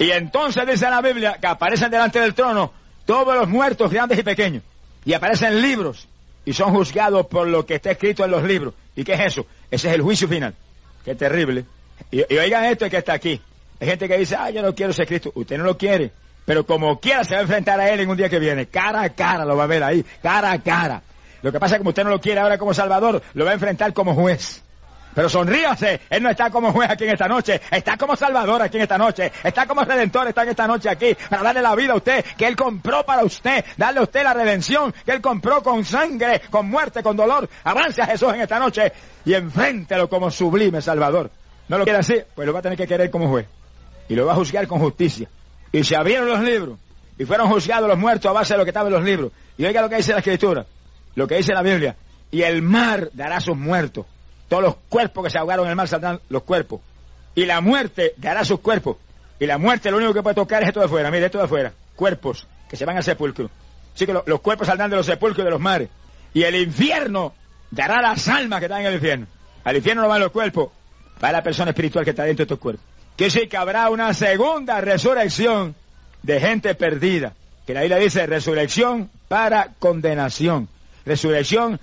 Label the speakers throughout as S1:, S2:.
S1: Y entonces dice la Biblia que aparecen delante del trono todos los muertos, grandes y pequeños. Y aparecen libros y son juzgados por lo que está escrito en los libros. ¿Y qué es eso? Ese es el juicio final. Qué terrible. Y, oigan esto que está aquí. Hay gente que dice, ah, yo no quiero ser Cristo. Usted no lo quiere. Pero como quiera se va a enfrentar a él en un día que viene. Cara a cara lo va a ver ahí. Cara a cara. Lo que pasa es que como usted no lo quiere ahora como Salvador, lo va a enfrentar como juez. Pero sonríase, Él no está como juez aquí en esta noche, está como Salvador aquí en esta noche, está como Redentor, está en esta noche aquí, para darle la vida a usted, que Él compró para usted, darle a usted la redención, que Él compró con sangre, con muerte, con dolor. Avance a Jesús en esta noche y enfréntelo como sublime Salvador. ¿No lo quiere así? Pues lo va a tener que querer como juez. Y lo va a juzgar con justicia. Y se abrieron los libros, y fueron juzgados los muertos a base de lo que estaba en los libros. Y oiga lo que dice la Escritura, lo que dice la Biblia. Y el mar dará sus muertos todos los cuerpos que se ahogaron en el mar saldrán los cuerpos. Y la muerte dará sus cuerpos. Y la muerte lo único que puede tocar es esto de afuera. Mire, esto de afuera. Cuerpos que se van al sepulcro. Así que los cuerpos saldrán de los sepulcros y de los mares. Y el infierno dará las almas que están en el infierno. Al infierno no van los cuerpos. para la persona espiritual que está dentro de estos cuerpos. Que sí que habrá una segunda resurrección de gente perdida. Que la Biblia dice resurrección para condenación. Resurrección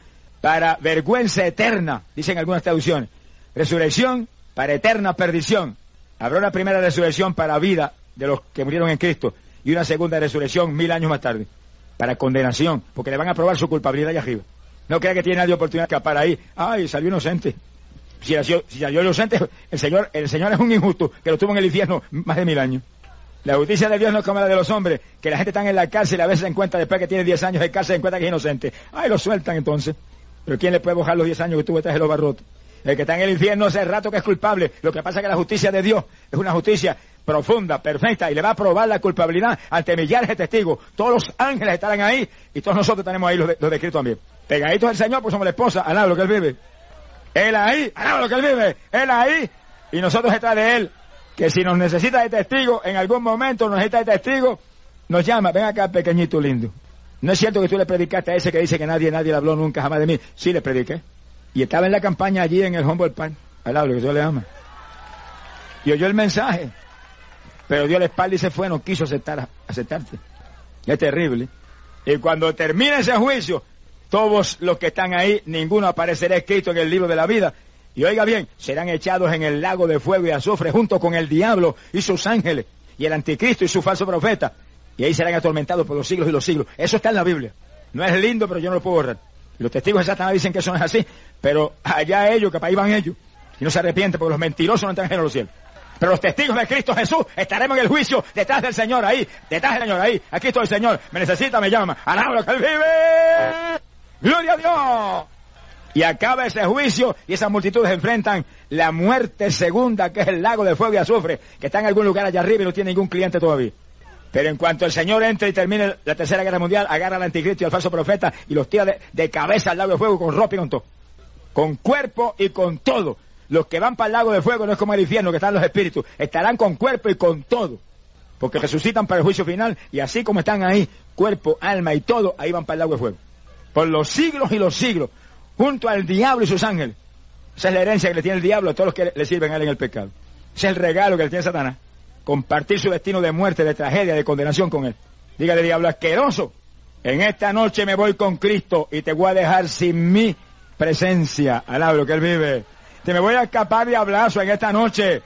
S1: para vergüenza eterna, dicen algunas traducciones. Resurrección para eterna perdición. Habrá una primera resurrección para vida de los que murieron en Cristo y una segunda resurrección mil años más tarde para condenación, porque le van a probar su culpabilidad allá arriba. No crea que tiene nadie oportunidad de escapar ahí. Ay, salió inocente. Si salió, inocente, el Señor, el Señor es un injusto que lo tuvo en el infierno más de mil años. La justicia de Dios no es como la de los hombres, que la gente está en la cárcel y a veces se encuentra, después que tiene 10 años de cárcel, se encuentra que es inocente. Ay, lo sueltan entonces. Pero ¿quién le puede bajar los 10 años que tuvo de los barrotes? El que está en el infierno hace rato que es culpable. Lo que pasa es que la justicia de Dios es una justicia profunda, perfecta, y le va a probar la culpabilidad ante millares de testigos. Todos los ángeles estarán ahí, y todos nosotros tenemos ahí los, de, los también. Pegaditos al Señor, pues somos la esposa, al lo que Él vive. Él ahí, al lo que Él vive. Él ahí, y nosotros detrás de Él. Que si nos necesita de testigo, en algún momento nos necesita de testigo, nos llama, ven acá pequeñito lindo. No es cierto que tú le predicaste a ese que dice que nadie, nadie le habló nunca jamás de mí. Sí le prediqué. Y estaba en la campaña allí en el Humboldt Park, al lado, que Dios le ama. Y oyó el mensaje. Pero dio la espalda y se fue, no quiso aceptar, aceptarte. Es terrible. Y cuando termine ese juicio, todos los que están ahí, ninguno aparecerá escrito en el libro de la vida. Y oiga bien, serán echados en el lago de fuego y azufre junto con el diablo y sus ángeles y el anticristo y su falso profeta y ahí serán atormentados por los siglos y los siglos. Eso está en la Biblia. No es lindo, pero yo no lo puedo borrar. Los testigos de Satanás dicen que eso no es así, pero allá ellos, que para ahí van ellos. Y no se arrepienten porque los mentirosos no entran en los cielos. Pero los testigos de Cristo Jesús estaremos en el juicio detrás del Señor ahí, detrás del Señor ahí. Aquí estoy, Señor. Me necesita, me llama. Alabro que Él vive. Gloria a Dios. Y acaba ese juicio y esas multitudes enfrentan la muerte segunda, que es el lago de fuego y azufre, que está en algún lugar allá arriba y no tiene ningún cliente todavía. Pero en cuanto el Señor entre y termine la tercera guerra mundial, agarra al anticristo y al falso profeta y los tira de, cabeza al lago de fuego con ropa y con todo. Con cuerpo y con todo. Los que van para el lago de fuego no es como el infierno que están los espíritus. Estarán con cuerpo y con todo. Porque resucitan para el juicio final y así como están ahí, cuerpo, alma y todo, ahí van para el lago de fuego. Por los siglos y los siglos, junto al diablo y sus ángeles. Esa es la herencia que le tiene el diablo a todos los que le sirven a él en el pecado. Ese es el regalo que le tiene Satanás compartir su destino de muerte, de tragedia, de condenación con él. Dígale, diablo asqueroso, en esta noche me voy con Cristo y te voy a dejar sin mi presencia. Alabro que él vive. Te me voy a escapar de abrazo en esta noche.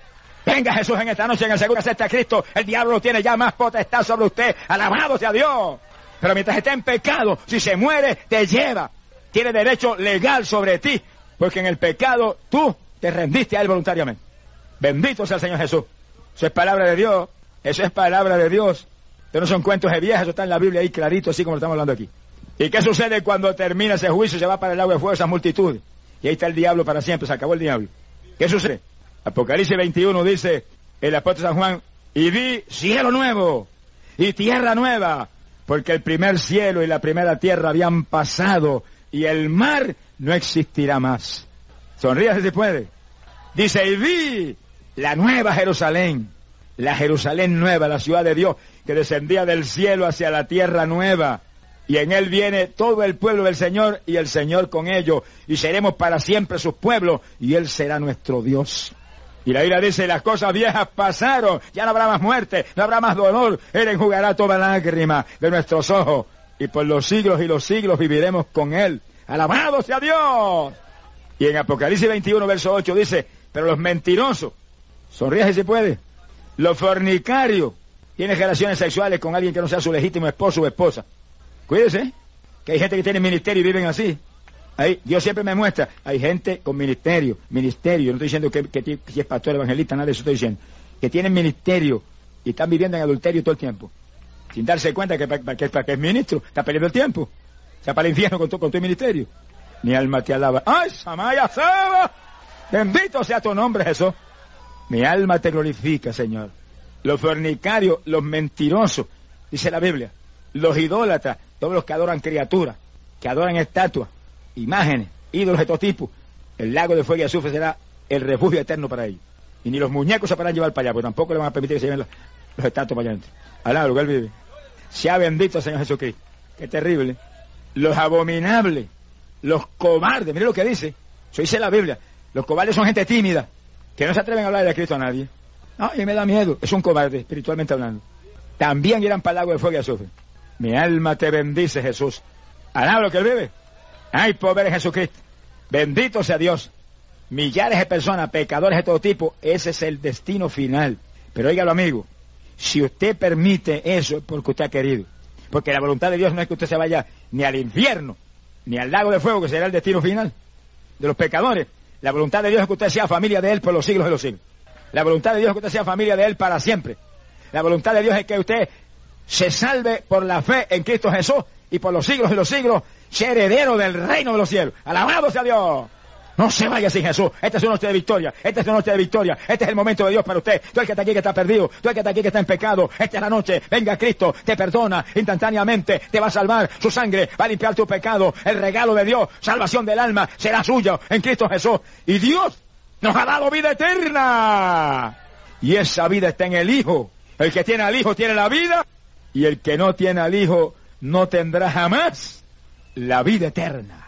S1: Venga Jesús en esta noche, en el segundo acepta a Cristo. El diablo tiene ya más potestad sobre usted. Alabado sea Dios. Pero mientras esté en pecado, si se muere, te lleva. Tiene derecho legal sobre ti. Porque en el pecado tú te rendiste a él voluntariamente. Bendito sea el Señor Jesús. Eso es palabra de Dios. Eso es palabra de Dios. Eso no son cuentos de viejas, eso está en la Biblia ahí clarito, así como lo estamos hablando aquí. ¿Y qué sucede cuando termina ese juicio? Se va para el agua de fuego esa multitud. Y ahí está el diablo para siempre, se acabó el diablo. ¿Qué sucede? Apocalipsis 21 dice el apóstol San Juan, y vi cielo nuevo y tierra nueva, porque el primer cielo y la primera tierra habían pasado y el mar no existirá más. Sonríase si puede. Dice, y vi la nueva Jerusalén, la Jerusalén nueva, la ciudad de Dios, que descendía del cielo hacia la tierra nueva. Y en él viene todo el pueblo del Señor y el Señor con ellos. Y seremos para siempre sus pueblos y él será nuestro Dios. Y la ira dice, las cosas viejas pasaron, ya no habrá más muerte, no habrá más dolor, Él enjugará toda lágrima de nuestros ojos, y por los siglos y los siglos viviremos con Él. Alabado sea Dios. Y en Apocalipsis 21, verso 8 dice, pero los mentirosos, sonríe si puede, los fornicarios, tienen relaciones sexuales con alguien que no sea su legítimo esposo o esposa. Cuídese, que hay gente que tiene ministerio y viven así. Ahí, Dios siempre me muestra, hay gente con ministerio, ministerio, no estoy diciendo que, si es pastor, evangelista, nada de eso estoy diciendo, que tienen ministerio y están viviendo en adulterio todo el tiempo, sin darse cuenta que para que, es ministro, está perdiendo el tiempo, se sea, para el infierno con tu, con tu ministerio. Mi alma te alaba. ¡Ay, Samaya Saba! Bendito sea tu nombre, Jesús. Mi alma te glorifica, Señor. Los fornicarios, los mentirosos, dice la Biblia, los idólatras, todos los que adoran criaturas, que adoran estatuas, imágenes, ídolos de todo tipo, el lago de fuego y azufre será el refugio eterno para ellos. Y ni los muñecos se podrán llevar para allá, porque tampoco le van a permitir que se lleven los, estatuas para allá adentro. Alá, lugar vive. Sea bendito Señor Jesucristo. Qué terrible. Los abominables, los cobardes, mire lo que dice. Eso dice la Biblia. Los cobardes son gente tímida, que no se atreven a hablar de Cristo a nadie. Ay, me da miedo. Es un cobarde, espiritualmente hablando. También irán para el lago de fuego y azufre. Mi alma te bendice, Jesús. Alá lo que él vive. Ay, pobre Jesucristo. Bendito sea Dios. Millares de personas, pecadores de todo tipo, ese es el destino final. Pero oígalo, amigo, si usted permite eso es porque usted ha querido. Porque la voluntad de Dios no es que usted se vaya ni al infierno, ni al lago de fuego, que será el destino final de los pecadores. La voluntad de Dios es que usted sea familia de Él por los siglos de los siglos. La voluntad de Dios es que usted sea familia de Él para siempre. La voluntad de Dios es que usted se salve por la fe en Cristo Jesús y por los siglos de los siglos sea heredero del reino de los cielos. Alabado sea Dios. No se vaya sin Jesús. Esta es una noche de victoria. Esta es una noche de victoria. Este es el momento de Dios para usted. Tú el que está aquí que está perdido. Tú el que está aquí que está en pecado. Esta es la noche. Venga Cristo. Te perdona instantáneamente. Te va a salvar. Su sangre va a limpiar tu pecado. El regalo de Dios. Salvación del alma. Será suyo en Cristo Jesús. Y Dios nos ha dado vida eterna. Y esa vida está en el Hijo. El que tiene al Hijo tiene la vida. Y el que no tiene al Hijo no tendrá jamás la vida eterna.